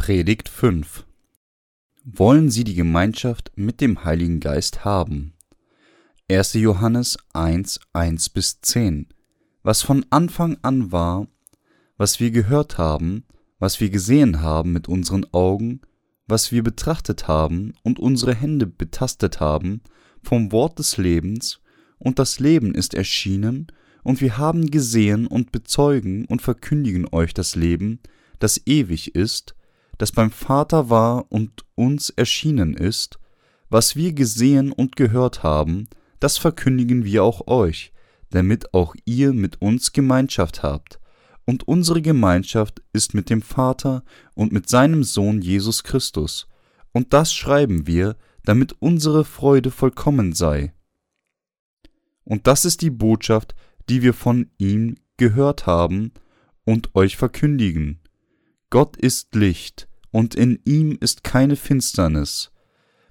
Predigt 5 Wollen Sie die Gemeinschaft mit dem Heiligen Geist haben? 1. Johannes 1, 1 bis 10 Was von Anfang an war, was wir gehört haben, was wir gesehen haben mit unseren Augen, was wir betrachtet haben und unsere Hände betastet haben, vom Wort des Lebens, und das Leben ist erschienen, und wir haben gesehen und bezeugen und verkündigen euch das Leben, das ewig ist, das beim Vater war und uns erschienen ist, was wir gesehen und gehört haben, das verkündigen wir auch euch, damit auch ihr mit uns Gemeinschaft habt. Und unsere Gemeinschaft ist mit dem Vater und mit seinem Sohn Jesus Christus. Und das schreiben wir, damit unsere Freude vollkommen sei. Und das ist die Botschaft, die wir von ihm gehört haben und euch verkündigen. Gott ist Licht, und in ihm ist keine Finsternis.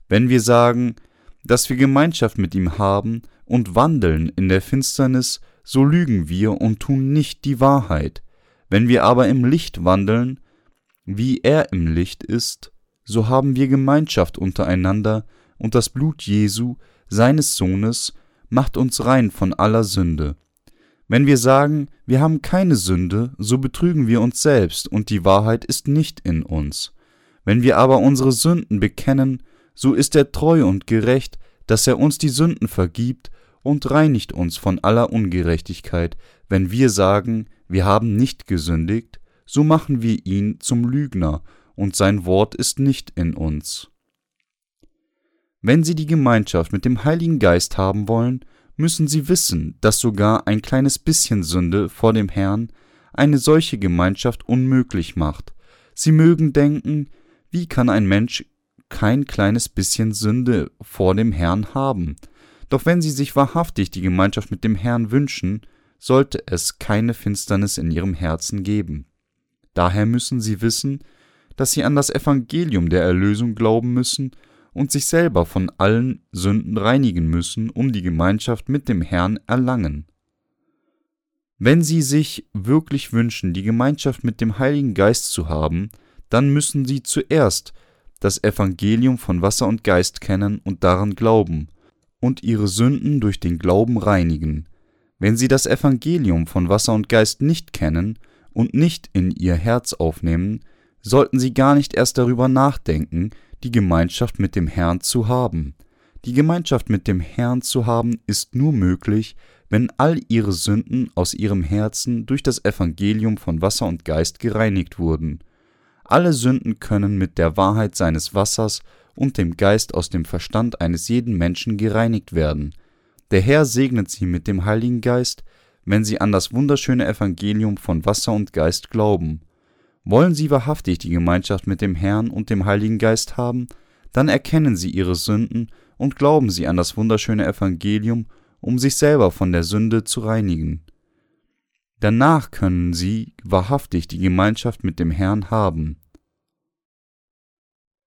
Wenn wir sagen, dass wir Gemeinschaft mit ihm haben und wandeln in der Finsternis, so lügen wir und tun nicht die Wahrheit. Wenn wir aber im Licht wandeln, wie er im Licht ist, so haben wir Gemeinschaft untereinander, und das Blut Jesu, seines Sohnes, macht uns rein von aller Sünde. Wenn wir sagen, wir haben keine Sünde, so betrügen wir uns selbst, und die Wahrheit ist nicht in uns. Wenn wir aber unsere Sünden bekennen, so ist er treu und gerecht, dass er uns die Sünden vergibt und reinigt uns von aller Ungerechtigkeit. Wenn wir sagen, wir haben nicht gesündigt, so machen wir ihn zum Lügner, und sein Wort ist nicht in uns. Wenn Sie die Gemeinschaft mit dem Heiligen Geist haben wollen, müssen Sie wissen, dass sogar ein kleines bisschen Sünde vor dem Herrn eine solche Gemeinschaft unmöglich macht. Sie mögen denken, wie kann ein Mensch kein kleines bisschen Sünde vor dem Herrn haben? Doch wenn sie sich wahrhaftig die Gemeinschaft mit dem Herrn wünschen, sollte es keine Finsternis in ihrem Herzen geben. Daher müssen sie wissen, dass sie an das Evangelium der Erlösung glauben müssen und sich selber von allen Sünden reinigen müssen, um die Gemeinschaft mit dem Herrn erlangen. Wenn sie sich wirklich wünschen, die Gemeinschaft mit dem Heiligen Geist zu haben, dann müssen sie zuerst das Evangelium von Wasser und Geist kennen und daran glauben und ihre Sünden durch den Glauben reinigen. Wenn sie das Evangelium von Wasser und Geist nicht kennen und nicht in ihr Herz aufnehmen, sollten sie gar nicht erst darüber nachdenken, die Gemeinschaft mit dem Herrn zu haben. Die Gemeinschaft mit dem Herrn zu haben ist nur möglich, wenn all ihre Sünden aus ihrem Herzen durch das Evangelium von Wasser und Geist gereinigt wurden. Alle Sünden können mit der Wahrheit seines Wassers und dem Geist aus dem Verstand eines jeden Menschen gereinigt werden. Der Herr segnet sie mit dem Heiligen Geist, wenn sie an das wunderschöne Evangelium von Wasser und Geist glauben. Wollen sie wahrhaftig die Gemeinschaft mit dem Herrn und dem Heiligen Geist haben, dann erkennen sie ihre Sünden und glauben sie an das wunderschöne Evangelium, um sich selber von der Sünde zu reinigen. Danach können sie wahrhaftig die Gemeinschaft mit dem Herrn haben.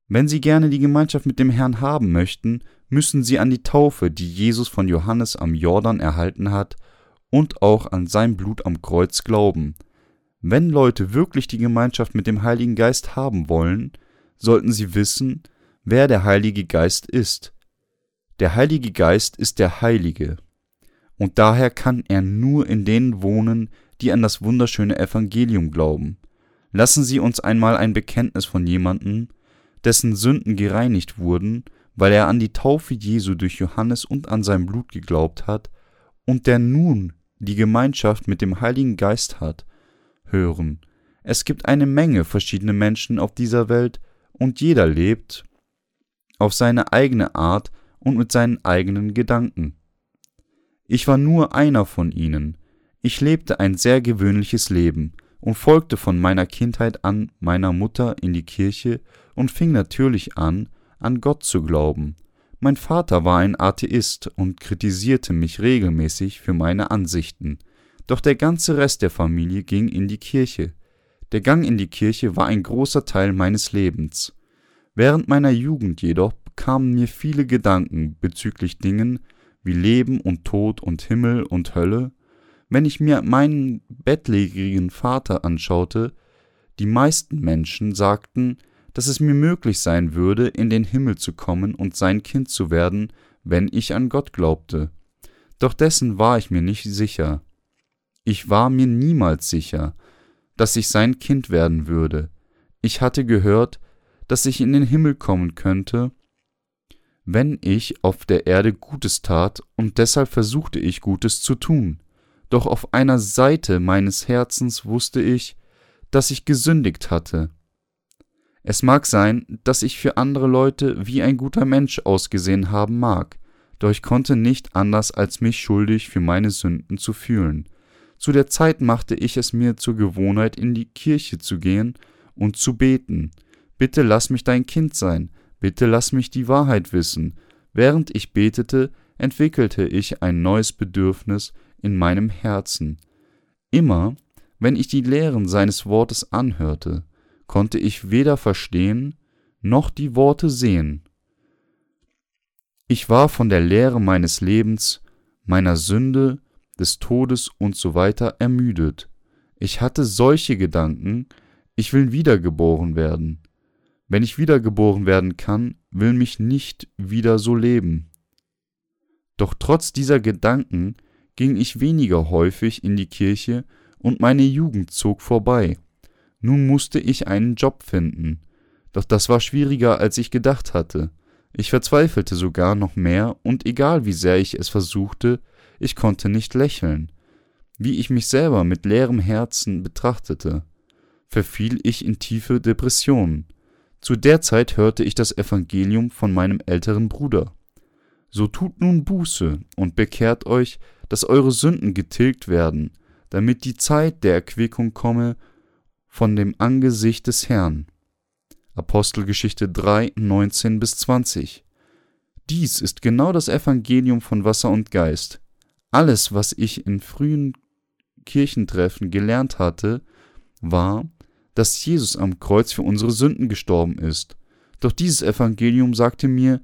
Wenn Sie gerne die Gemeinschaft mit dem Herrn haben möchten, müssen Sie an die Taufe, die Jesus von Johannes am Jordan erhalten hat, und auch an sein Blut am Kreuz glauben. Wenn Leute wirklich die Gemeinschaft mit dem Heiligen Geist haben wollen, sollten sie wissen, wer der Heilige Geist ist. Der Heilige Geist ist der Heilige und daher kann er nur in denen wohnen, die an das wunderschöne Evangelium glauben. Lassen Sie uns einmal ein Bekenntnis von jemandem, dessen Sünden gereinigt wurden, weil er an die Taufe Jesu durch Johannes und an sein Blut geglaubt hat, und der nun die Gemeinschaft mit dem Heiligen Geist hat, hören. Es gibt eine Menge verschiedene Menschen auf dieser Welt, und jeder lebt auf seine eigene Art und mit seinen eigenen Gedanken. Ich war nur einer von ihnen. Ich lebte ein sehr gewöhnliches Leben und folgte von meiner Kindheit an meiner Mutter in die Kirche und fing natürlich an, an Gott zu glauben. Mein Vater war ein Atheist und kritisierte mich regelmäßig für meine Ansichten, doch der ganze Rest der Familie ging in die Kirche. Der Gang in die Kirche war ein großer Teil meines Lebens. Während meiner Jugend jedoch kamen mir viele Gedanken bezüglich Dingen, wie Leben und Tod und Himmel und Hölle, wenn ich mir meinen bettlägerigen Vater anschaute, die meisten Menschen sagten, dass es mir möglich sein würde, in den Himmel zu kommen und sein Kind zu werden, wenn ich an Gott glaubte. Doch dessen war ich mir nicht sicher. Ich war mir niemals sicher, dass ich sein Kind werden würde. Ich hatte gehört, dass ich in den Himmel kommen könnte, wenn ich auf der Erde Gutes tat, und deshalb versuchte ich Gutes zu tun. Doch auf einer Seite meines Herzens wusste ich, dass ich gesündigt hatte. Es mag sein, dass ich für andere Leute wie ein guter Mensch ausgesehen haben mag, doch ich konnte nicht anders als mich schuldig für meine Sünden zu fühlen. Zu der Zeit machte ich es mir zur Gewohnheit, in die Kirche zu gehen und zu beten. Bitte lass mich dein Kind sein, bitte lass mich die Wahrheit wissen. Während ich betete, entwickelte ich ein neues Bedürfnis in meinem Herzen. Immer, wenn ich die Lehren seines Wortes anhörte, konnte ich weder verstehen noch die Worte sehen. Ich war von der Lehre meines Lebens, meiner Sünde, des Todes und so weiter ermüdet. Ich hatte solche Gedanken, ich will wiedergeboren werden. Wenn ich wiedergeboren werden kann, will mich nicht wieder so leben. Doch trotz dieser Gedanken ging ich weniger häufig in die Kirche und meine Jugend zog vorbei. Nun musste ich einen Job finden. Doch das war schwieriger, als ich gedacht hatte. Ich verzweifelte sogar noch mehr, und egal wie sehr ich es versuchte, ich konnte nicht lächeln. Wie ich mich selber mit leerem Herzen betrachtete, verfiel ich in tiefe Depressionen. Zu der Zeit hörte ich das Evangelium von meinem älteren Bruder. So tut nun Buße und bekehrt euch, dass eure Sünden getilgt werden, damit die Zeit der Erquickung komme von dem Angesicht des Herrn. Apostelgeschichte 3, 19 bis 20. Dies ist genau das Evangelium von Wasser und Geist. Alles, was ich in frühen Kirchentreffen gelernt hatte, war, dass Jesus am Kreuz für unsere Sünden gestorben ist. Doch dieses Evangelium sagte mir,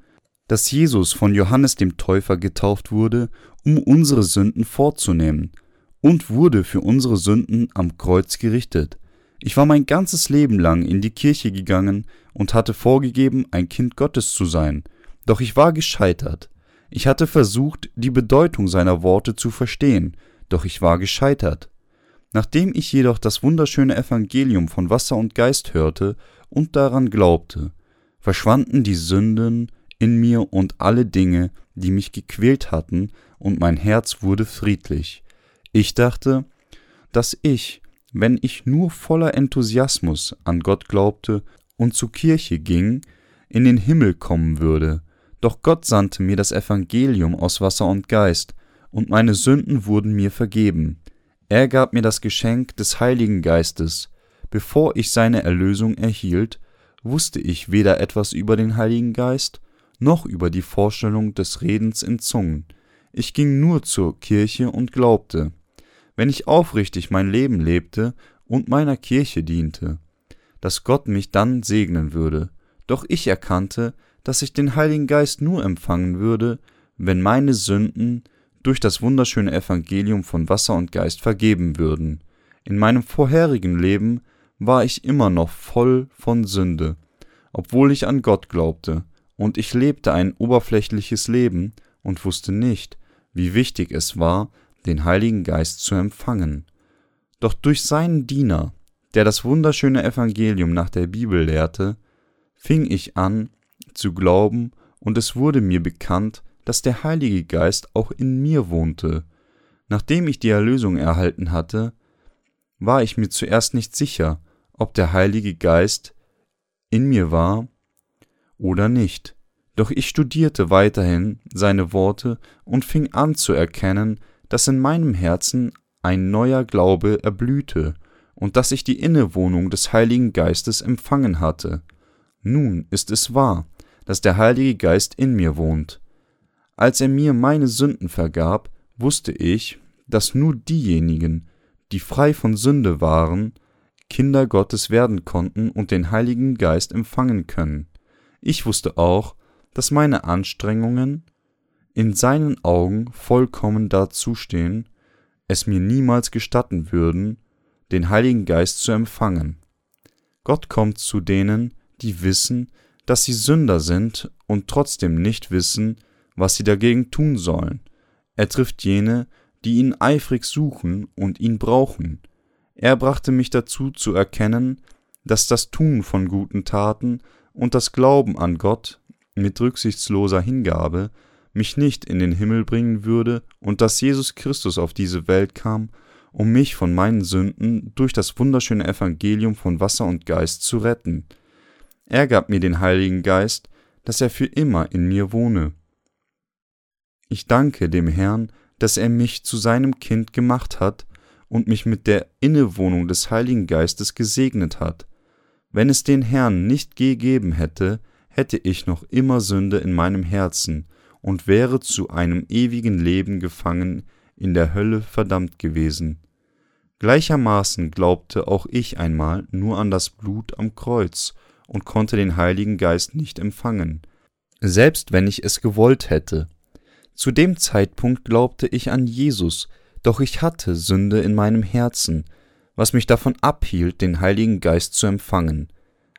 dass Jesus von Johannes dem Täufer getauft wurde, um unsere Sünden vorzunehmen, und wurde für unsere Sünden am Kreuz gerichtet. Ich war mein ganzes Leben lang in die Kirche gegangen und hatte vorgegeben, ein Kind Gottes zu sein, doch ich war gescheitert. Ich hatte versucht, die Bedeutung seiner Worte zu verstehen, doch ich war gescheitert. Nachdem ich jedoch das wunderschöne Evangelium von Wasser und Geist hörte und daran glaubte, verschwanden die Sünden in mir und alle Dinge, die mich gequält hatten, und mein Herz wurde friedlich. Ich dachte, dass ich wenn ich nur voller Enthusiasmus an Gott glaubte und zur Kirche ging, in den Himmel kommen würde, doch Gott sandte mir das Evangelium aus Wasser und Geist, und meine Sünden wurden mir vergeben. Er gab mir das Geschenk des Heiligen Geistes. Bevor ich seine Erlösung erhielt, wusste ich weder etwas über den Heiligen Geist, noch über die Vorstellung des Redens in Zungen. Ich ging nur zur Kirche und glaubte wenn ich aufrichtig mein Leben lebte und meiner Kirche diente, dass Gott mich dann segnen würde, doch ich erkannte, dass ich den Heiligen Geist nur empfangen würde, wenn meine Sünden durch das wunderschöne Evangelium von Wasser und Geist vergeben würden. In meinem vorherigen Leben war ich immer noch voll von Sünde, obwohl ich an Gott glaubte, und ich lebte ein oberflächliches Leben und wusste nicht, wie wichtig es war, den Heiligen Geist zu empfangen. Doch durch seinen Diener, der das wunderschöne Evangelium nach der Bibel lehrte, fing ich an zu glauben, und es wurde mir bekannt, dass der Heilige Geist auch in mir wohnte. Nachdem ich die Erlösung erhalten hatte, war ich mir zuerst nicht sicher, ob der Heilige Geist in mir war oder nicht. Doch ich studierte weiterhin seine Worte und fing an zu erkennen, dass in meinem Herzen ein neuer Glaube erblühte und dass ich die Innewohnung des Heiligen Geistes empfangen hatte. Nun ist es wahr, dass der Heilige Geist in mir wohnt. Als er mir meine Sünden vergab, wusste ich, dass nur diejenigen, die frei von Sünde waren, Kinder Gottes werden konnten und den Heiligen Geist empfangen können. Ich wusste auch, dass meine Anstrengungen, in seinen Augen vollkommen dazustehen, es mir niemals gestatten würden, den Heiligen Geist zu empfangen. Gott kommt zu denen, die wissen, dass sie Sünder sind und trotzdem nicht wissen, was sie dagegen tun sollen. Er trifft jene, die ihn eifrig suchen und ihn brauchen. Er brachte mich dazu zu erkennen, dass das Tun von guten Taten und das Glauben an Gott mit rücksichtsloser Hingabe mich nicht in den Himmel bringen würde und dass Jesus Christus auf diese Welt kam, um mich von meinen Sünden durch das wunderschöne Evangelium von Wasser und Geist zu retten. Er gab mir den Heiligen Geist, dass er für immer in mir wohne. Ich danke dem Herrn, dass er mich zu seinem Kind gemacht hat und mich mit der Innewohnung des Heiligen Geistes gesegnet hat. Wenn es den Herrn nicht gegeben hätte, hätte ich noch immer Sünde in meinem Herzen und wäre zu einem ewigen Leben gefangen in der Hölle verdammt gewesen. Gleichermaßen glaubte auch ich einmal nur an das Blut am Kreuz und konnte den Heiligen Geist nicht empfangen, selbst wenn ich es gewollt hätte. Zu dem Zeitpunkt glaubte ich an Jesus, doch ich hatte Sünde in meinem Herzen, was mich davon abhielt, den Heiligen Geist zu empfangen.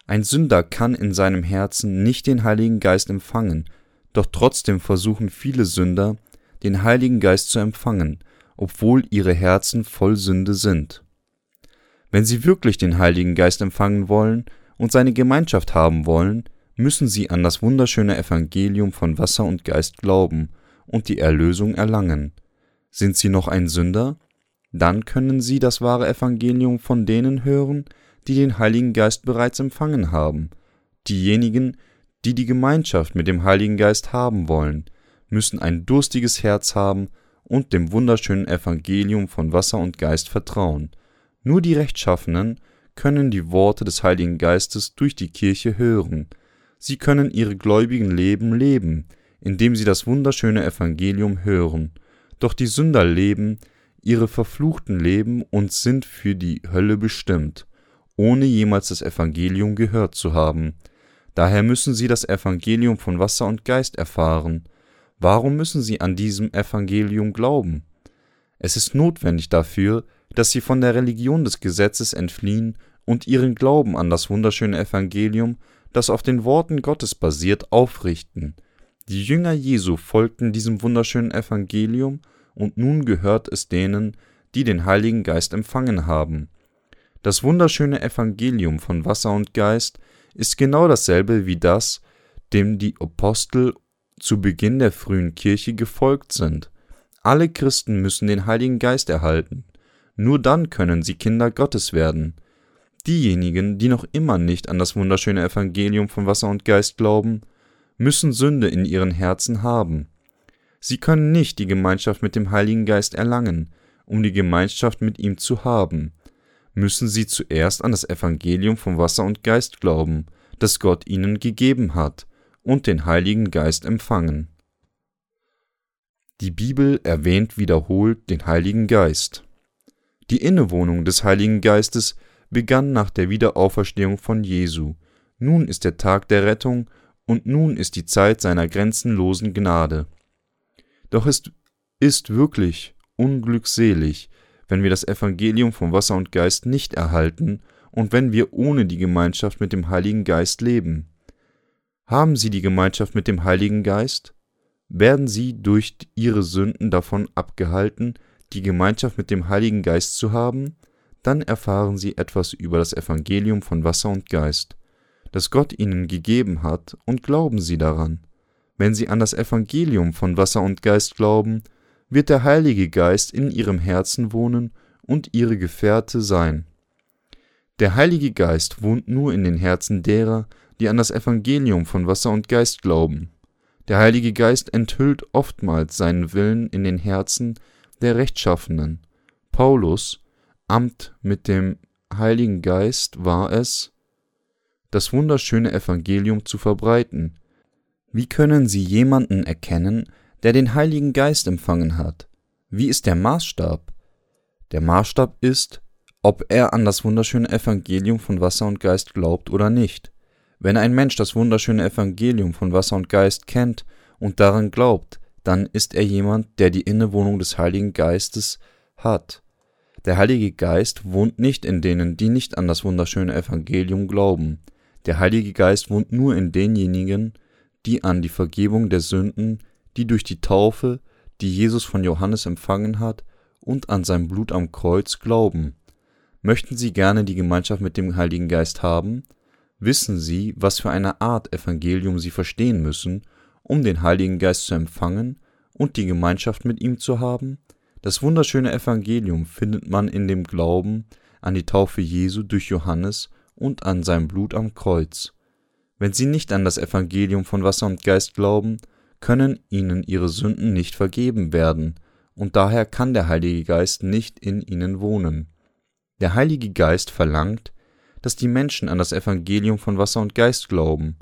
Ein Sünder kann in seinem Herzen nicht den Heiligen Geist empfangen, doch trotzdem versuchen viele Sünder, den Heiligen Geist zu empfangen, obwohl ihre Herzen voll Sünde sind. Wenn sie wirklich den Heiligen Geist empfangen wollen und seine Gemeinschaft haben wollen, müssen sie an das wunderschöne Evangelium von Wasser und Geist glauben und die Erlösung erlangen. Sind sie noch ein Sünder? Dann können sie das wahre Evangelium von denen hören, die den Heiligen Geist bereits empfangen haben. Diejenigen, die die Gemeinschaft mit dem Heiligen Geist haben wollen, müssen ein durstiges Herz haben und dem wunderschönen Evangelium von Wasser und Geist vertrauen. Nur die Rechtschaffenen können die Worte des Heiligen Geistes durch die Kirche hören. Sie können ihre gläubigen Leben leben, indem sie das wunderschöne Evangelium hören. Doch die Sünder leben ihre verfluchten Leben und sind für die Hölle bestimmt, ohne jemals das Evangelium gehört zu haben. Daher müssen sie das Evangelium von Wasser und Geist erfahren. Warum müssen sie an diesem Evangelium glauben? Es ist notwendig dafür, dass sie von der Religion des Gesetzes entfliehen und ihren Glauben an das wunderschöne Evangelium, das auf den Worten Gottes basiert, aufrichten. Die Jünger Jesu folgten diesem wunderschönen Evangelium, und nun gehört es denen, die den Heiligen Geist empfangen haben. Das wunderschöne Evangelium von Wasser und Geist ist genau dasselbe wie das, dem die Apostel zu Beginn der frühen Kirche gefolgt sind. Alle Christen müssen den Heiligen Geist erhalten. Nur dann können sie Kinder Gottes werden. Diejenigen, die noch immer nicht an das wunderschöne Evangelium von Wasser und Geist glauben, müssen Sünde in ihren Herzen haben. Sie können nicht die Gemeinschaft mit dem Heiligen Geist erlangen, um die Gemeinschaft mit ihm zu haben. Müssen sie zuerst an das Evangelium von Wasser und Geist glauben, das Gott ihnen gegeben hat, und den Heiligen Geist empfangen. Die Bibel erwähnt wiederholt den Heiligen Geist. Die Innewohnung des Heiligen Geistes begann nach der Wiederauferstehung von Jesu. Nun ist der Tag der Rettung und nun ist die Zeit seiner grenzenlosen Gnade. Doch es ist wirklich unglückselig, wenn wir das Evangelium von Wasser und Geist nicht erhalten und wenn wir ohne die Gemeinschaft mit dem Heiligen Geist leben. Haben Sie die Gemeinschaft mit dem Heiligen Geist? Werden Sie durch Ihre Sünden davon abgehalten, die Gemeinschaft mit dem Heiligen Geist zu haben? Dann erfahren Sie etwas über das Evangelium von Wasser und Geist, das Gott Ihnen gegeben hat, und glauben Sie daran. Wenn Sie an das Evangelium von Wasser und Geist glauben, wird der Heilige Geist in Ihrem Herzen wohnen und Ihre Gefährte sein. Der Heilige Geist wohnt nur in den Herzen derer, die an das Evangelium von Wasser und Geist glauben. Der Heilige Geist enthüllt oftmals seinen Willen in den Herzen der Rechtschaffenen. Paulus, Amt mit dem Heiligen Geist war es, das wunderschöne Evangelium zu verbreiten. Wie können Sie jemanden erkennen, der den Heiligen Geist empfangen hat? Wie ist der Maßstab? Der Maßstab ist, ob er an das wunderschöne Evangelium von Wasser und Geist glaubt oder nicht. Wenn ein Mensch das wunderschöne Evangelium von Wasser und Geist kennt und daran glaubt, dann ist er jemand, der die Innewohnung des Heiligen Geistes hat. Der Heilige Geist wohnt nicht in denen, die nicht an das wunderschöne Evangelium glauben. Der Heilige Geist wohnt nur in denjenigen, die an die Vergebung der Sünden, die durch die Taufe, die Jesus von Johannes empfangen hat, und an sein Blut am Kreuz glauben. Möchten Sie gerne die Gemeinschaft mit dem Heiligen Geist haben? Wissen Sie, was für eine Art Evangelium Sie verstehen müssen, um den Heiligen Geist zu empfangen und die Gemeinschaft mit ihm zu haben? Das wunderschöne Evangelium findet man in dem Glauben an die Taufe Jesu durch Johannes und an sein Blut am Kreuz. Wenn Sie nicht an das Evangelium von Wasser und Geist glauben, können Ihnen Ihre Sünden nicht vergeben werden, und daher kann der Heilige Geist nicht in Ihnen wohnen. Der Heilige Geist verlangt, dass die Menschen an das Evangelium von Wasser und Geist glauben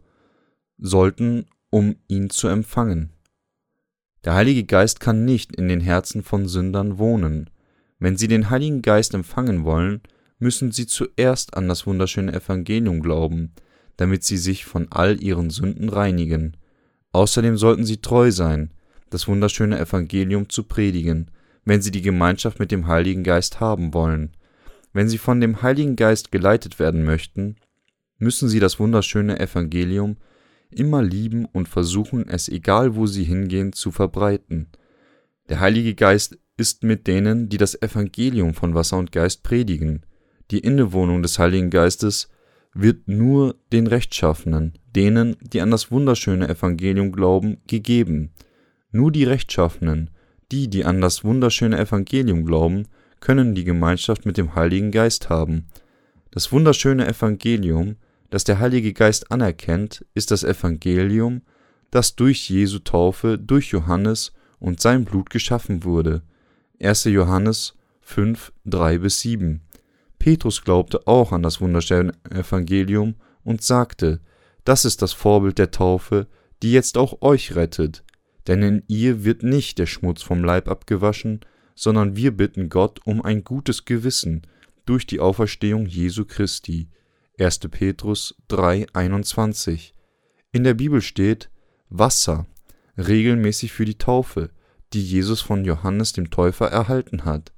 sollten, um ihn zu empfangen. Der Heilige Geist kann nicht in den Herzen von Sündern wohnen. Wenn sie den Heiligen Geist empfangen wollen, müssen sie zuerst an das wunderschöne Evangelium glauben, damit sie sich von all ihren Sünden reinigen. Außerdem sollten sie treu sein, das wunderschöne Evangelium zu predigen, wenn sie die Gemeinschaft mit dem Heiligen Geist haben wollen. Wenn sie von dem Heiligen Geist geleitet werden möchten, müssen sie das wunderschöne Evangelium immer lieben und versuchen, es egal wo sie hingehen zu verbreiten. Der Heilige Geist ist mit denen, die das Evangelium von Wasser und Geist predigen. Die Innewohnung des Heiligen Geistes wird nur den Rechtschaffenen, denen, die an das wunderschöne Evangelium glauben, gegeben. Nur die Rechtschaffenen, die, die an das wunderschöne Evangelium glauben, können die Gemeinschaft mit dem Heiligen Geist haben. Das wunderschöne Evangelium, das der Heilige Geist anerkennt, ist das Evangelium, das durch Jesu Taufe, durch Johannes und sein Blut geschaffen wurde. 1. Johannes 5, 3 bis 7. Petrus glaubte auch an das wunderschöne Evangelium und sagte, das ist das Vorbild der Taufe, die jetzt auch euch rettet, denn in ihr wird nicht der Schmutz vom Leib abgewaschen, sondern wir bitten Gott um ein gutes Gewissen durch die Auferstehung Jesu Christi. 1. Petrus 3, 21. In der Bibel steht Wasser, regelmäßig für die Taufe, die Jesus von Johannes dem Täufer erhalten hat.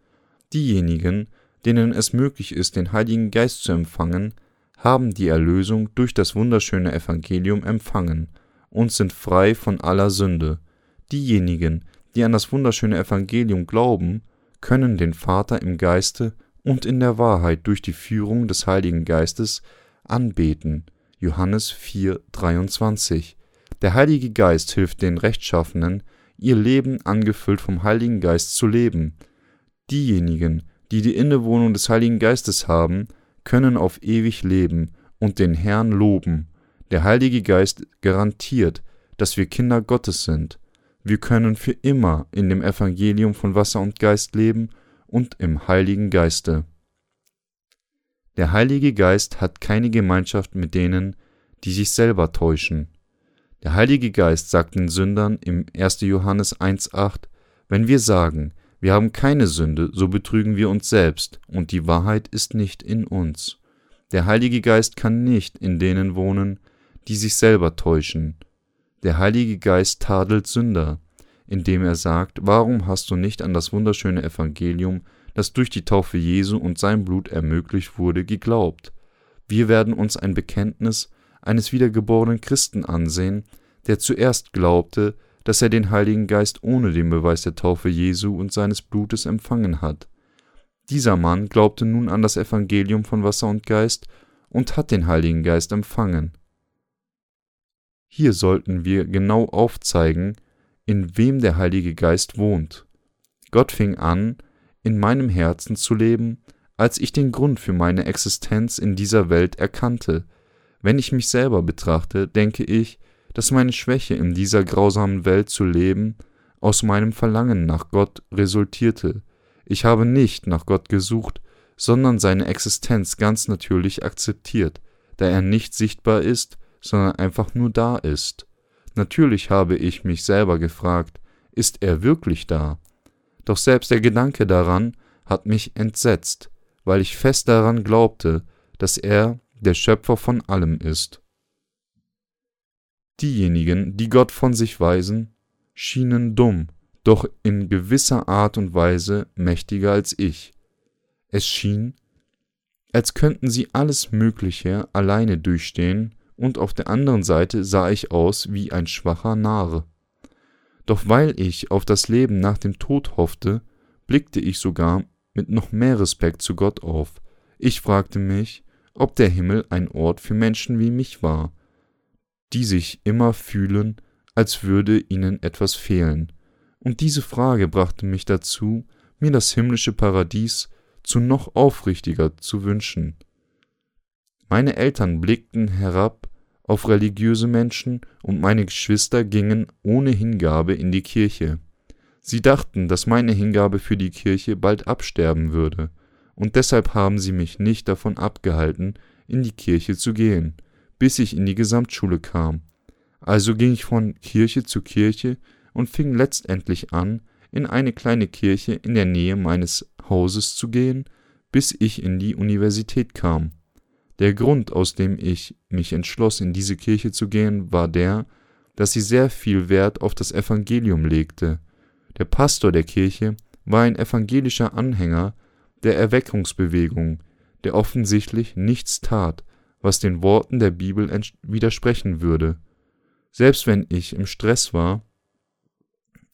Diejenigen, denen es möglich ist, den Heiligen Geist zu empfangen, haben die Erlösung durch das wunderschöne Evangelium empfangen und sind frei von aller Sünde. Diejenigen, die an das wunderschöne Evangelium glauben, können den Vater im Geiste und in der Wahrheit durch die Führung des Heiligen Geistes anbeten. Johannes 4, 23. Der Heilige Geist hilft den Rechtschaffenen, ihr Leben angefüllt vom Heiligen Geist zu leben. Diejenigen, die die Innewohnung des Heiligen Geistes haben, können auf ewig leben und den Herrn loben. Der Heilige Geist garantiert, dass wir Kinder Gottes sind. Wir können für immer in dem Evangelium von Wasser und Geist leben und im Heiligen Geiste. Der Heilige Geist hat keine Gemeinschaft mit denen, die sich selber täuschen. Der Heilige Geist sagt den Sündern im 1. Johannes 1.8, wenn wir sagen, wir haben keine Sünde, so betrügen wir uns selbst, und die Wahrheit ist nicht in uns. Der Heilige Geist kann nicht in denen wohnen, die sich selber täuschen. Der Heilige Geist tadelt Sünder, indem er sagt, warum hast du nicht an das wunderschöne Evangelium, das durch die Taufe Jesu und sein Blut ermöglicht wurde, geglaubt? Wir werden uns ein Bekenntnis eines wiedergeborenen Christen ansehen, der zuerst glaubte, dass er den Heiligen Geist ohne den Beweis der Taufe Jesu und seines Blutes empfangen hat. Dieser Mann glaubte nun an das Evangelium von Wasser und Geist und hat den Heiligen Geist empfangen. Hier sollten wir genau aufzeigen, in wem der Heilige Geist wohnt. Gott fing an, in meinem Herzen zu leben, als ich den Grund für meine Existenz in dieser Welt erkannte. Wenn ich mich selber betrachte, denke ich, dass meine Schwäche in dieser grausamen Welt zu leben aus meinem Verlangen nach Gott resultierte. Ich habe nicht nach Gott gesucht, sondern seine Existenz ganz natürlich akzeptiert, da er nicht sichtbar ist, sondern einfach nur da ist. Natürlich habe ich mich selber gefragt, ist er wirklich da? Doch selbst der Gedanke daran hat mich entsetzt, weil ich fest daran glaubte, dass er der Schöpfer von allem ist. Diejenigen, die Gott von sich weisen, schienen dumm, doch in gewisser Art und Weise mächtiger als ich. Es schien, als könnten sie alles Mögliche alleine durchstehen, und auf der anderen Seite sah ich aus wie ein schwacher Narr. Doch weil ich auf das Leben nach dem Tod hoffte, blickte ich sogar mit noch mehr Respekt zu Gott auf. Ich fragte mich, ob der Himmel ein Ort für Menschen wie mich war, die sich immer fühlen, als würde ihnen etwas fehlen. Und diese Frage brachte mich dazu, mir das himmlische Paradies zu noch aufrichtiger zu wünschen. Meine Eltern blickten herab auf religiöse Menschen und meine Geschwister gingen ohne Hingabe in die Kirche. Sie dachten, dass meine Hingabe für die Kirche bald absterben würde, und deshalb haben sie mich nicht davon abgehalten, in die Kirche zu gehen, bis ich in die Gesamtschule kam. Also ging ich von Kirche zu Kirche und fing letztendlich an, in eine kleine Kirche in der Nähe meines Hauses zu gehen, bis ich in die Universität kam. Der Grund, aus dem ich mich entschloss, in diese Kirche zu gehen, war der, dass sie sehr viel Wert auf das Evangelium legte. Der Pastor der Kirche war ein evangelischer Anhänger der Erweckungsbewegung, der offensichtlich nichts tat, was den Worten der Bibel widersprechen würde. Selbst wenn ich im Stress war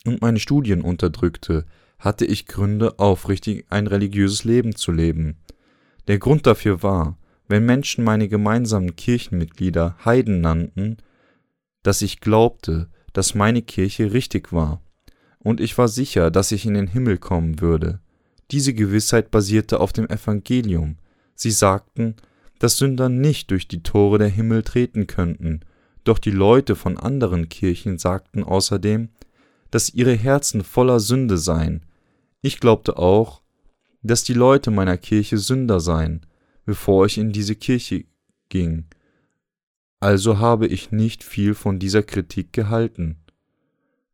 und meine Studien unterdrückte, hatte ich Gründe, aufrichtig ein religiöses Leben zu leben. Der Grund dafür war, wenn Menschen meine gemeinsamen Kirchenmitglieder Heiden nannten, dass ich glaubte, dass meine Kirche richtig war, und ich war sicher, dass ich in den Himmel kommen würde. Diese Gewissheit basierte auf dem Evangelium. Sie sagten, dass Sünder nicht durch die Tore der Himmel treten könnten, doch die Leute von anderen Kirchen sagten außerdem, dass ihre Herzen voller Sünde seien. Ich glaubte auch, dass die Leute meiner Kirche Sünder seien, bevor ich in diese Kirche ging. Also habe ich nicht viel von dieser Kritik gehalten.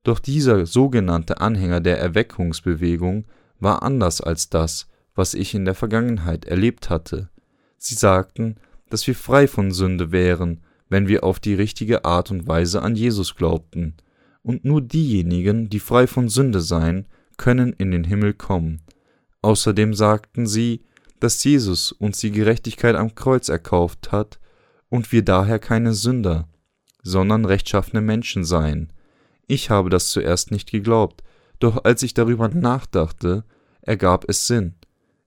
Doch dieser sogenannte Anhänger der Erweckungsbewegung war anders als das, was ich in der Vergangenheit erlebt hatte. Sie sagten, dass wir frei von Sünde wären, wenn wir auf die richtige Art und Weise an Jesus glaubten, und nur diejenigen, die frei von Sünde seien, können in den Himmel kommen. Außerdem sagten sie, dass Jesus uns die Gerechtigkeit am Kreuz erkauft hat und wir daher keine Sünder, sondern rechtschaffene Menschen seien. Ich habe das zuerst nicht geglaubt, doch als ich darüber nachdachte, ergab es Sinn.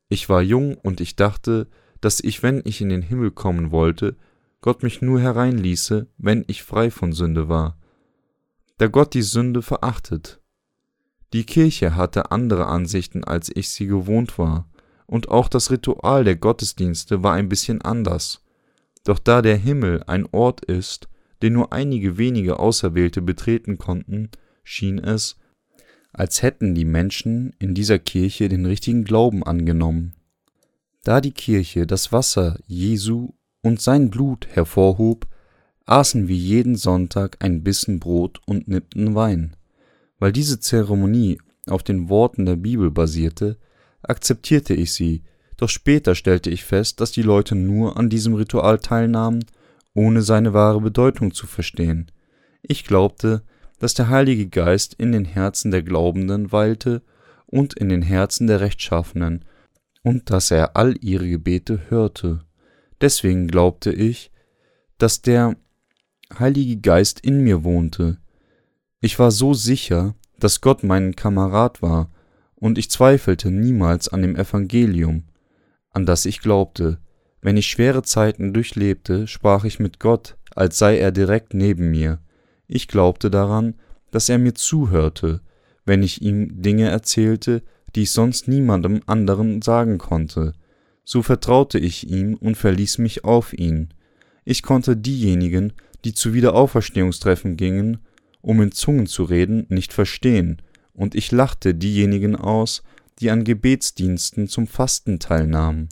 Ich war jung und ich dachte, dass ich, wenn ich in den Himmel kommen wollte, Gott mich nur hereinließe, wenn ich frei von Sünde war. Da Gott die Sünde verachtet. Die Kirche hatte andere Ansichten, als ich sie gewohnt war und auch das Ritual der Gottesdienste war ein bisschen anders. Doch da der Himmel ein Ort ist, den nur einige wenige Auserwählte betreten konnten, schien es, als hätten die Menschen in dieser Kirche den richtigen Glauben angenommen. Da die Kirche das Wasser Jesu und sein Blut hervorhob, aßen wir jeden Sonntag ein Bissen Brot und nippten Wein. Weil diese Zeremonie auf den Worten der Bibel basierte, akzeptierte ich sie, doch später stellte ich fest, dass die Leute nur an diesem Ritual teilnahmen, ohne seine wahre Bedeutung zu verstehen. Ich glaubte, dass der Heilige Geist in den Herzen der Glaubenden weilte und in den Herzen der Rechtschaffenen, und dass er all ihre Gebete hörte. Deswegen glaubte ich, dass der Heilige Geist in mir wohnte. Ich war so sicher, dass Gott mein Kamerad war, und ich zweifelte niemals an dem Evangelium, an das ich glaubte. Wenn ich schwere Zeiten durchlebte, sprach ich mit Gott, als sei er direkt neben mir. Ich glaubte daran, dass er mir zuhörte, wenn ich ihm Dinge erzählte, die ich sonst niemandem anderen sagen konnte. So vertraute ich ihm und verließ mich auf ihn. Ich konnte diejenigen, die zu Wiederauferstehungstreffen gingen, um in Zungen zu reden, nicht verstehen, und ich lachte diejenigen aus, die an Gebetsdiensten zum Fasten teilnahmen.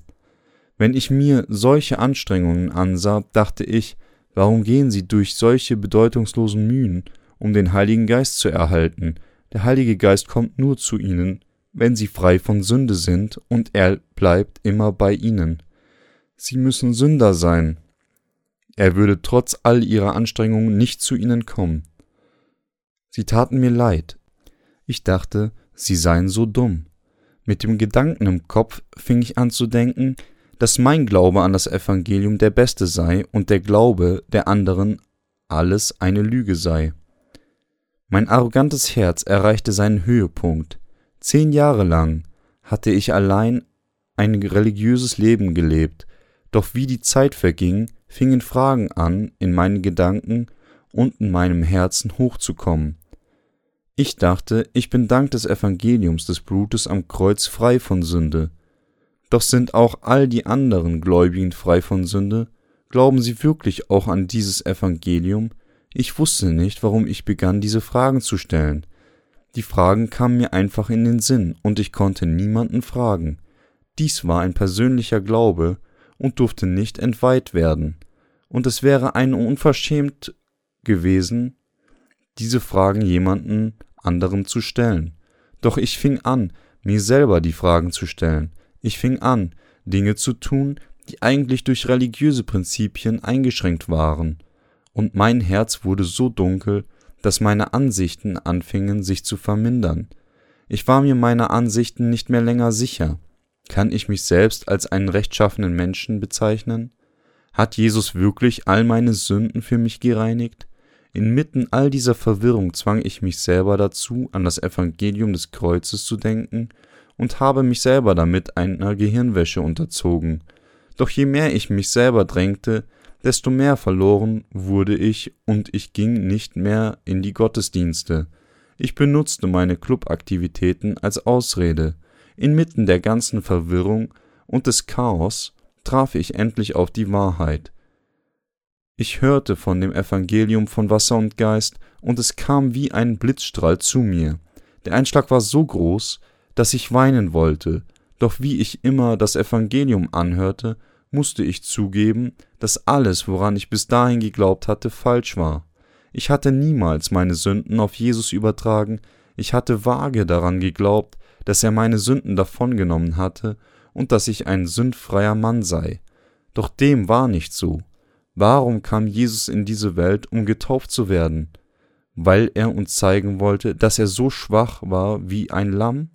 Wenn ich mir solche Anstrengungen ansah, dachte ich, warum gehen sie durch solche bedeutungslosen Mühen, um den Heiligen Geist zu erhalten? Der Heilige Geist kommt nur zu ihnen, wenn sie frei von Sünde sind, und er bleibt immer bei ihnen. Sie müssen Sünder sein. Er würde trotz all ihrer Anstrengungen nicht zu ihnen kommen. Sie taten mir leid, ich dachte, sie seien so dumm. Mit dem Gedanken im Kopf fing ich an zu denken, dass mein Glaube an das Evangelium der beste sei und der Glaube der anderen alles eine Lüge sei. Mein arrogantes Herz erreichte seinen Höhepunkt. Zehn Jahre lang hatte ich allein ein religiöses Leben gelebt, doch wie die Zeit verging, fingen Fragen an, in meinen Gedanken und in meinem Herzen hochzukommen. Ich dachte, ich bin dank des Evangeliums des Blutes am Kreuz frei von Sünde. Doch sind auch all die anderen Gläubigen frei von Sünde? Glauben sie wirklich auch an dieses Evangelium? Ich wusste nicht, warum ich begann, diese Fragen zu stellen. Die Fragen kamen mir einfach in den Sinn, und ich konnte niemanden fragen. Dies war ein persönlicher Glaube und durfte nicht entweiht werden. Und es wäre ein unverschämt gewesen, diese Fragen jemanden anderem zu stellen. Doch ich fing an, mir selber die Fragen zu stellen. Ich fing an, Dinge zu tun, die eigentlich durch religiöse Prinzipien eingeschränkt waren. Und mein Herz wurde so dunkel, dass meine Ansichten anfingen sich zu vermindern. Ich war mir meiner Ansichten nicht mehr länger sicher. Kann ich mich selbst als einen rechtschaffenen Menschen bezeichnen? Hat Jesus wirklich all meine Sünden für mich gereinigt? Inmitten all dieser Verwirrung zwang ich mich selber dazu, an das Evangelium des Kreuzes zu denken und habe mich selber damit einer Gehirnwäsche unterzogen. Doch je mehr ich mich selber drängte, desto mehr verloren wurde ich und ich ging nicht mehr in die Gottesdienste. Ich benutzte meine Clubaktivitäten als Ausrede. Inmitten der ganzen Verwirrung und des Chaos traf ich endlich auf die Wahrheit. Ich hörte von dem Evangelium von Wasser und Geist, und es kam wie ein Blitzstrahl zu mir. Der Einschlag war so groß, dass ich weinen wollte, doch wie ich immer das Evangelium anhörte, musste ich zugeben, dass alles, woran ich bis dahin geglaubt hatte, falsch war. Ich hatte niemals meine Sünden auf Jesus übertragen, ich hatte vage daran geglaubt, dass er meine Sünden davongenommen hatte und dass ich ein sündfreier Mann sei. Doch dem war nicht so. Warum kam Jesus in diese Welt, um getauft zu werden? Weil er uns zeigen wollte, dass er so schwach war wie ein Lamm?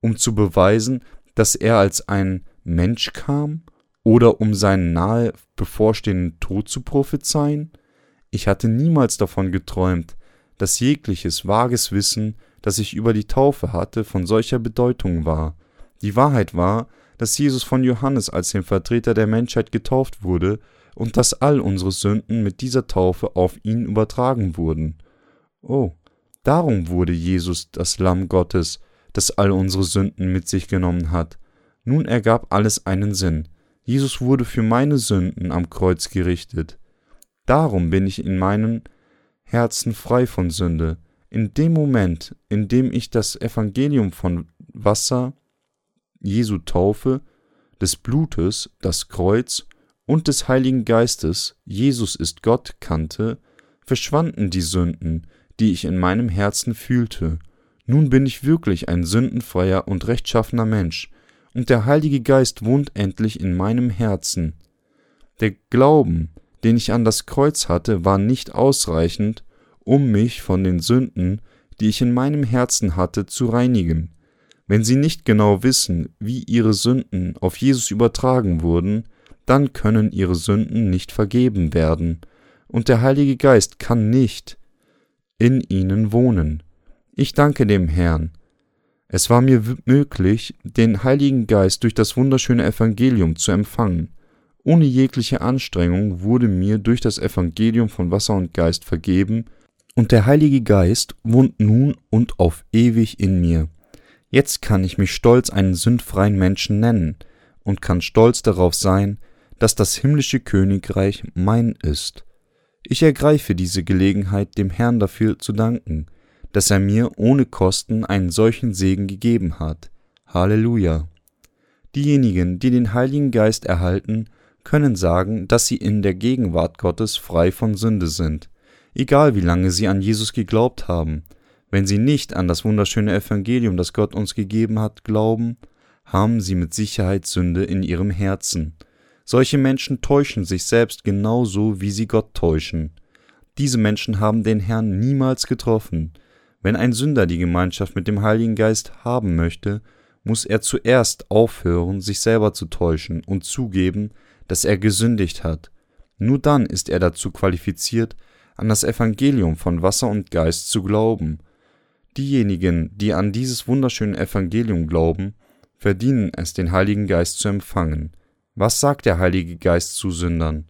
Um zu beweisen, dass er als ein Mensch kam? Oder um seinen nahe bevorstehenden Tod zu prophezeien? Ich hatte niemals davon geträumt, dass jegliches vages Wissen, das ich über die Taufe hatte, von solcher Bedeutung war. Die Wahrheit war, dass Jesus von Johannes als dem Vertreter der Menschheit getauft wurde und dass all unsere Sünden mit dieser Taufe auf ihn übertragen wurden. Oh, darum wurde Jesus das Lamm Gottes, das all unsere Sünden mit sich genommen hat. Nun ergab alles einen Sinn. Jesus wurde für meine Sünden am Kreuz gerichtet. Darum bin ich in meinem Herzen frei von Sünde. In dem Moment, in dem ich das Evangelium von Wasser, Jesu Taufe, des Blutes, das Kreuz und des Heiligen Geistes, Jesus ist Gott, kannte, verschwanden die Sünden, die ich in meinem Herzen fühlte. Nun bin ich wirklich ein sündenfreier und rechtschaffener Mensch, und der Heilige Geist wohnt endlich in meinem Herzen. Der Glauben, den ich an das Kreuz hatte, war nicht ausreichend, um mich von den Sünden, die ich in meinem Herzen hatte, zu reinigen. Wenn Sie nicht genau wissen, wie Ihre Sünden auf Jesus übertragen wurden, dann können ihre Sünden nicht vergeben werden, und der Heilige Geist kann nicht in ihnen wohnen. Ich danke dem Herrn. Es war mir möglich, den Heiligen Geist durch das wunderschöne Evangelium zu empfangen. Ohne jegliche Anstrengung wurde mir durch das Evangelium von Wasser und Geist vergeben, und der Heilige Geist wohnt nun und auf ewig in mir. Jetzt kann ich mich stolz einen sündfreien Menschen nennen und kann stolz darauf sein, dass das himmlische Königreich mein ist. Ich ergreife diese Gelegenheit, dem Herrn dafür zu danken, dass er mir ohne Kosten einen solchen Segen gegeben hat. Halleluja. Diejenigen, die den Heiligen Geist erhalten, können sagen, dass sie in der Gegenwart Gottes frei von Sünde sind, egal wie lange sie an Jesus geglaubt haben. Wenn sie nicht an das wunderschöne Evangelium, das Gott uns gegeben hat, glauben, haben sie mit Sicherheit Sünde in ihrem Herzen. Solche Menschen täuschen sich selbst genauso, wie sie Gott täuschen. Diese Menschen haben den Herrn niemals getroffen. Wenn ein Sünder die Gemeinschaft mit dem Heiligen Geist haben möchte, muss er zuerst aufhören, sich selber zu täuschen und zugeben, dass er gesündigt hat. Nur dann ist er dazu qualifiziert, an das Evangelium von Wasser und Geist zu glauben. Diejenigen, die an dieses wunderschöne Evangelium glauben, verdienen es, den Heiligen Geist zu empfangen. Was sagt der Heilige Geist zu Sündern?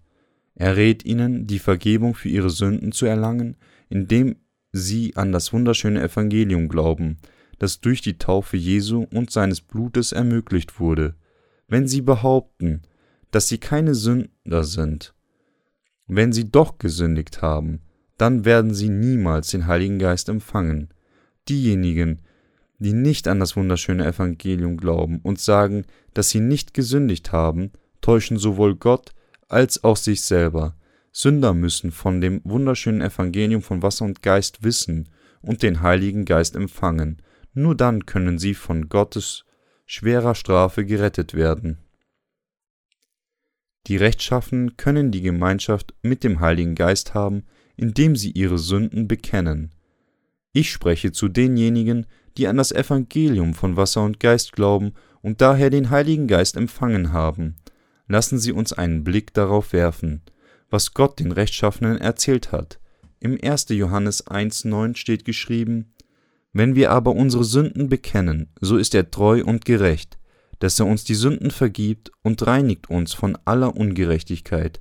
Er rät ihnen, die Vergebung für ihre Sünden zu erlangen, indem sie an das wunderschöne Evangelium glauben, das durch die Taufe Jesu und seines Blutes ermöglicht wurde. Wenn sie behaupten, dass sie keine Sünder sind, wenn sie doch gesündigt haben, dann werden sie niemals den Heiligen Geist empfangen. Diejenigen, die nicht an das wunderschöne Evangelium glauben und sagen, dass sie nicht gesündigt haben, täuschen sowohl Gott als auch sich selber. Sünder müssen von dem wunderschönen Evangelium von Wasser und Geist wissen und den Heiligen Geist empfangen. Nur dann können sie von Gottes schwerer Strafe gerettet werden. Die Rechtschaffenen können die Gemeinschaft mit dem Heiligen Geist haben, indem sie ihre Sünden bekennen. Ich spreche zu denjenigen, die an das Evangelium von Wasser und Geist glauben und daher den Heiligen Geist empfangen haben. Lassen Sie uns einen Blick darauf werfen, was Gott den Rechtschaffenen erzählt hat. Im 1. Johannes 1,9 steht geschrieben: Wenn wir aber unsere Sünden bekennen, so ist er treu und gerecht, dass er uns die Sünden vergibt und reinigt uns von aller Ungerechtigkeit.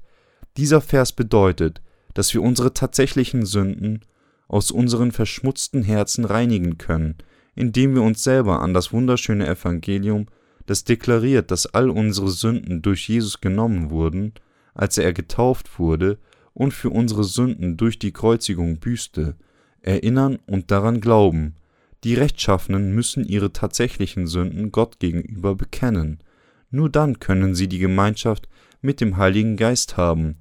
Dieser Vers bedeutet, dass wir unsere tatsächlichen Sünden aus unseren verschmutzten Herzen reinigen können, indem wir uns selber an das wunderschöne Evangelium, das deklariert, dass all unsere Sünden durch Jesus genommen wurden, als er getauft wurde und für unsere Sünden durch die Kreuzigung büßte, erinnern und daran glauben, die Rechtschaffenen müssen ihre tatsächlichen Sünden Gott gegenüber bekennen. Nur dann können sie die Gemeinschaft mit dem Heiligen Geist haben.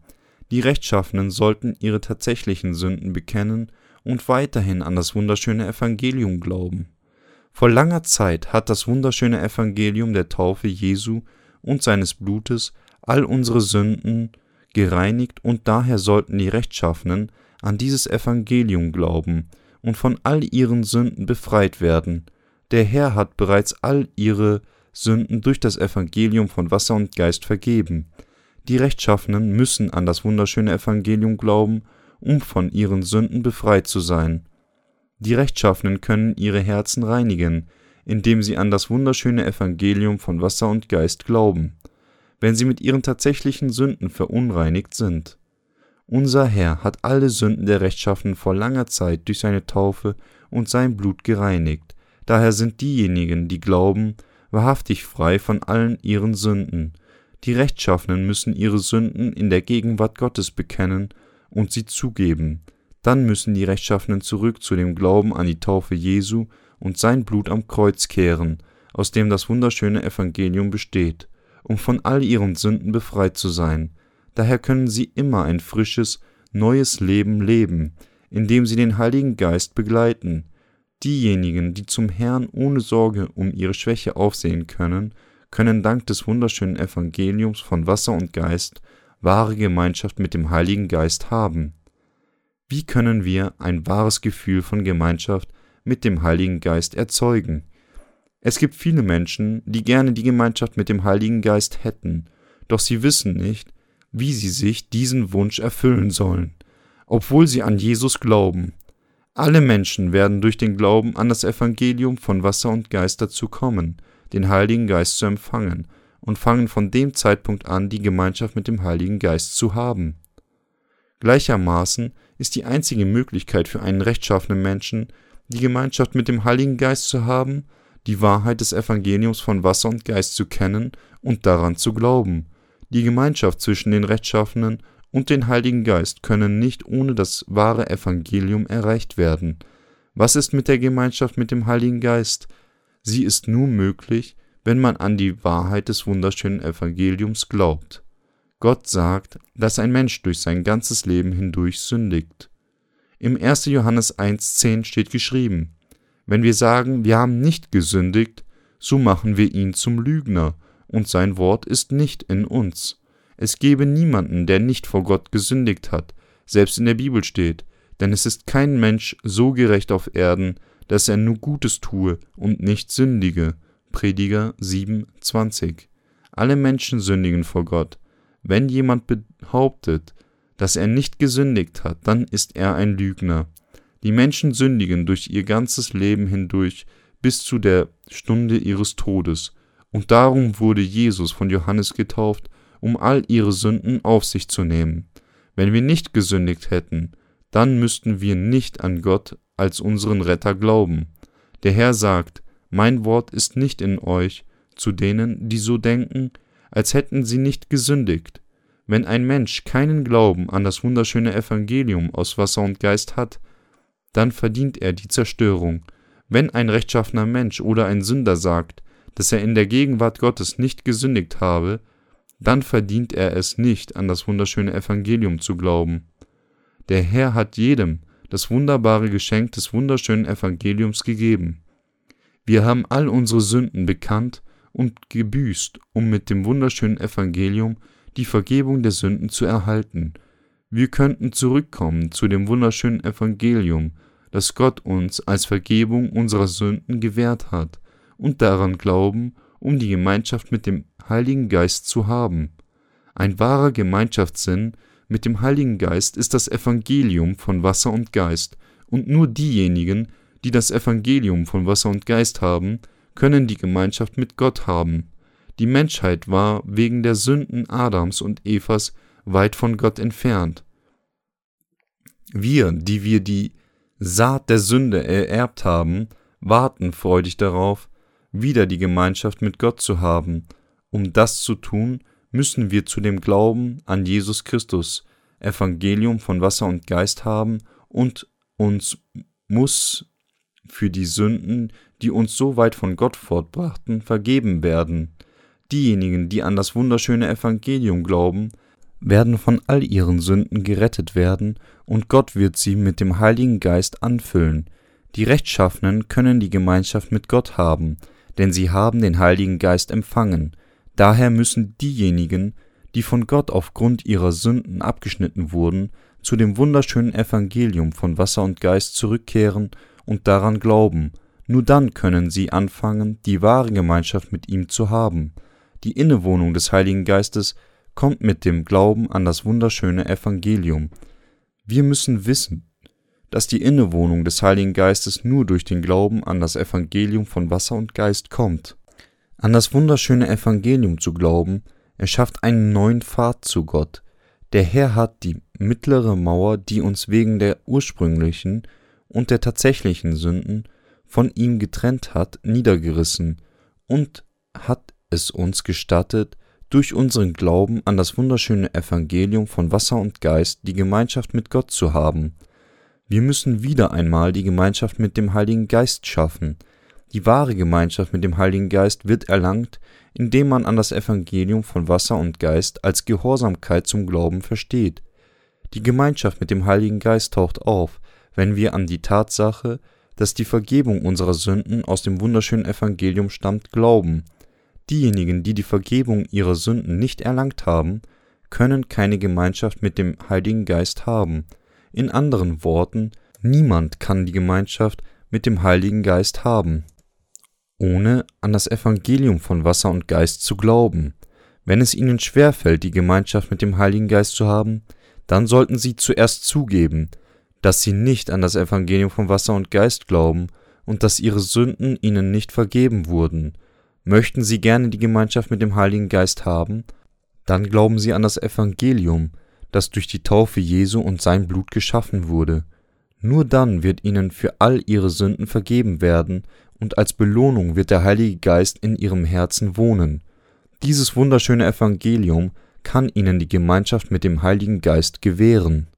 Die Rechtschaffenen sollten ihre tatsächlichen Sünden bekennen und weiterhin an das wunderschöne Evangelium glauben. Vor langer Zeit hat das wunderschöne Evangelium der Taufe Jesu und seines Blutes all unsere Sünden gereinigt und daher sollten die Rechtschaffenen an dieses Evangelium glauben und von all ihren Sünden befreit werden. Der Herr hat bereits all ihre Sünden durch das Evangelium von Wasser und Geist vergeben. Die Rechtschaffenen müssen an das wunderschöne Evangelium glauben, um von ihren Sünden befreit zu sein. Die Rechtschaffenen können ihre Herzen reinigen, indem sie an das wunderschöne Evangelium von Wasser und Geist glauben, wenn sie mit ihren tatsächlichen Sünden verunreinigt sind. Unser Herr hat alle Sünden der Rechtschaffenen vor langer Zeit durch seine Taufe und sein Blut gereinigt. Daher sind diejenigen, die glauben, wahrhaftig frei von allen ihren Sünden. Die Rechtschaffenen müssen ihre Sünden in der Gegenwart Gottes bekennen und sie zugeben. Dann müssen die Rechtschaffenen zurück zu dem Glauben an die Taufe Jesu und sein Blut am Kreuz kehren, aus dem das wunderschöne Evangelium besteht, um von all ihren Sünden befreit zu sein. Daher können sie immer ein frisches, neues Leben leben, indem sie den Heiligen Geist begleiten. Diejenigen, die zum Herrn ohne Sorge um ihre Schwäche aufsehen können, können dank des wunderschönen Evangeliums von Wasser und Geist wahre Gemeinschaft mit dem Heiligen Geist haben. Wie können wir ein wahres Gefühl von Gemeinschaft mit dem Heiligen Geist erzeugen? Es gibt viele Menschen, die gerne die Gemeinschaft mit dem Heiligen Geist hätten, doch sie wissen nicht, wie sie sich diesen Wunsch erfüllen sollen, obwohl sie an Jesus glauben. Alle Menschen werden durch den Glauben an das Evangelium von Wasser und Geist dazu kommen, den Heiligen Geist zu empfangen, und fangen von dem Zeitpunkt an, die Gemeinschaft mit dem Heiligen Geist zu haben. Gleichermaßen ist die einzige Möglichkeit für einen rechtschaffenen Menschen, die Gemeinschaft mit dem Heiligen Geist zu haben, die Wahrheit des Evangeliums von Wasser und Geist zu kennen und daran zu glauben, die Gemeinschaft zwischen den Rechtschaffenen und dem Heiligen Geist können nicht ohne das wahre Evangelium erreicht werden. Was ist mit der Gemeinschaft mit dem Heiligen Geist? Sie ist nur möglich, wenn man an die Wahrheit des wunderschönen Evangeliums glaubt. Gott sagt, dass ein Mensch durch sein ganzes Leben hindurch sündigt. Im 1. Johannes 1.10 steht geschrieben, wenn wir sagen, wir haben nicht gesündigt, so machen wir ihn zum Lügner und sein Wort ist nicht in uns. Es gebe niemanden, der nicht vor Gott gesündigt hat, selbst in der Bibel steht, denn es ist kein Mensch so gerecht auf Erden, dass er nur Gutes tue und nicht sündige. Prediger 7,20. Alle Menschen sündigen vor Gott. Wenn jemand behauptet, dass er nicht gesündigt hat, dann ist er ein Lügner. Die Menschen sündigen durch ihr ganzes Leben hindurch bis zu der Stunde ihres Todes. Und darum wurde Jesus von Johannes getauft, um all ihre Sünden auf sich zu nehmen. Wenn wir nicht gesündigt hätten, dann müssten wir nicht an Gott als unseren Retter glauben. Der Herr sagt, mein Wort ist nicht in euch, zu denen, die so denken, als hätten sie nicht gesündigt. Wenn ein Mensch keinen Glauben an das wunderschöne Evangelium aus Wasser und Geist hat, dann verdient er die Zerstörung. Wenn ein rechtschaffener Mensch oder ein Sünder sagt, dass er in der Gegenwart Gottes nicht gesündigt habe, dann verdient er es nicht, an das wunderschöne Evangelium zu glauben. Der Herr hat jedem das wunderbare Geschenk des wunderschönen Evangeliums gegeben. Wir haben all unsere Sünden bekannt und gebüßt, um mit dem wunderschönen Evangelium die Vergebung der Sünden zu erhalten. Wir könnten zurückkommen zu dem wunderschönen Evangelium, das Gott uns als Vergebung unserer Sünden gewährt hat, und daran glauben, um die Gemeinschaft mit dem Heiligen Geist zu haben. Ein wahrer Gemeinschaftssinn mit dem Heiligen Geist ist das Evangelium von Wasser und Geist, und nur diejenigen, die das Evangelium von Wasser und Geist haben, können die Gemeinschaft mit Gott haben. Die Menschheit war wegen der Sünden Adams und Evas weit von Gott entfernt. Wir, die wir die Saat der Sünde ererbt haben, warten freudig darauf, wieder die Gemeinschaft mit Gott zu haben. Um das zu tun, müssen wir zu dem Glauben an Jesus Christus, Evangelium von Wasser und Geist haben und uns muss für die Sünden, die uns so weit von Gott fortbrachten, vergeben werden. Diejenigen, die an das wunderschöne Evangelium glauben, werden von all ihren Sünden gerettet werden, und Gott wird sie mit dem Heiligen Geist anfüllen. Die Rechtschaffenen können die Gemeinschaft mit Gott haben, denn sie haben den Heiligen Geist empfangen. Daher müssen diejenigen, die von Gott aufgrund ihrer Sünden abgeschnitten wurden, zu dem wunderschönen Evangelium von Wasser und Geist zurückkehren und daran glauben, nur dann können sie anfangen, die wahre Gemeinschaft mit ihm zu haben. Die Innewohnung des Heiligen Geistes kommt mit dem Glauben an das wunderschöne Evangelium. Wir müssen wissen, dass die Innewohnung des Heiligen Geistes nur durch den Glauben an das Evangelium von Wasser und Geist kommt. An das wunderschöne Evangelium zu glauben, erschafft einen neuen Pfad zu Gott. Der Herr hat die mittlere Mauer, die uns wegen der ursprünglichen und der tatsächlichen Sünden von ihm getrennt hat, niedergerissen und hat es uns gestattet, durch unseren Glauben an das wunderschöne Evangelium von Wasser und Geist die Gemeinschaft mit Gott zu haben. Wir müssen wieder einmal die Gemeinschaft mit dem Heiligen Geist schaffen. Die wahre Gemeinschaft mit dem Heiligen Geist wird erlangt, indem man an das Evangelium von Wasser und Geist als Gehorsamkeit zum Glauben versteht. Die Gemeinschaft mit dem Heiligen Geist taucht auf, wenn wir an die Tatsache, dass die Vergebung unserer Sünden aus dem wunderschönen Evangelium stammt, glauben. Diejenigen, die die Vergebung ihrer Sünden nicht erlangt haben, können keine Gemeinschaft mit dem Heiligen Geist haben. In anderen Worten, niemand kann die Gemeinschaft mit dem Heiligen Geist haben, ohne an das Evangelium von Wasser und Geist zu glauben. Wenn es ihnen schwerfällt, die Gemeinschaft mit dem Heiligen Geist zu haben, dann sollten sie zuerst zugeben, dass sie nicht an das Evangelium von Wasser und Geist glauben und dass ihre Sünden ihnen nicht vergeben wurden. Möchten sie gerne die Gemeinschaft mit dem Heiligen Geist haben, dann glauben sie an das Evangelium, das durch die Taufe Jesu und sein Blut geschaffen wurde. Nur dann wird ihnen für all ihre Sünden vergeben werden, und als Belohnung wird der Heilige Geist in ihrem Herzen wohnen. Dieses wunderschöne Evangelium kann ihnen die Gemeinschaft mit dem Heiligen Geist gewähren